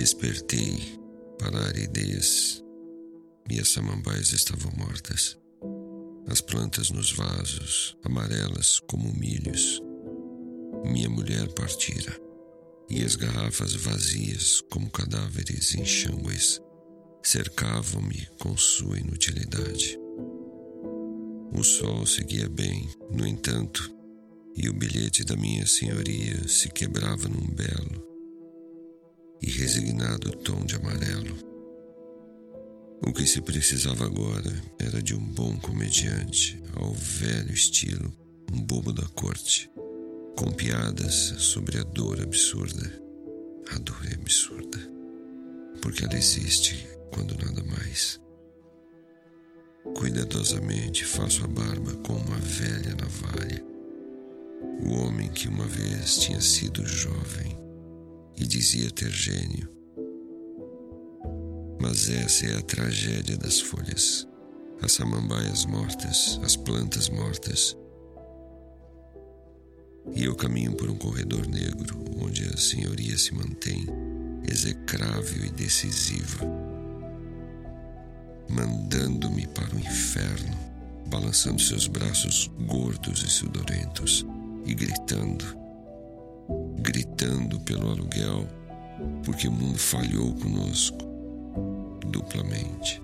Despertei para a aridez e as samambaias estavam mortas. As plantas nos vasos, amarelas como milhos. Minha mulher partira e as garrafas vazias como cadáveres enxângues cercavam-me com sua inutilidade. O sol seguia bem, no entanto, e o bilhete da minha senhoria se quebrava num belo e resignado tom de amarelo. O que se precisava agora era de um bom comediante, ao velho estilo, um bobo da corte, com piadas sobre a dor absurda. A dor é absurda, porque ela existe quando nada mais. Cuidadosamente faço a barba com uma velha navalha. O homem que uma vez tinha sido jovem e dizia ter gênio. Mas essa é a tragédia das folhas, as samambaias mortas, as plantas mortas. E eu caminho por um corredor negro onde a senhoria se mantém execrável e decisiva mandando-me para o inferno, balançando seus braços gordos e sudorentos e gritando, gritando pelo aluguel, porque o mundo falhou conosco duplamente.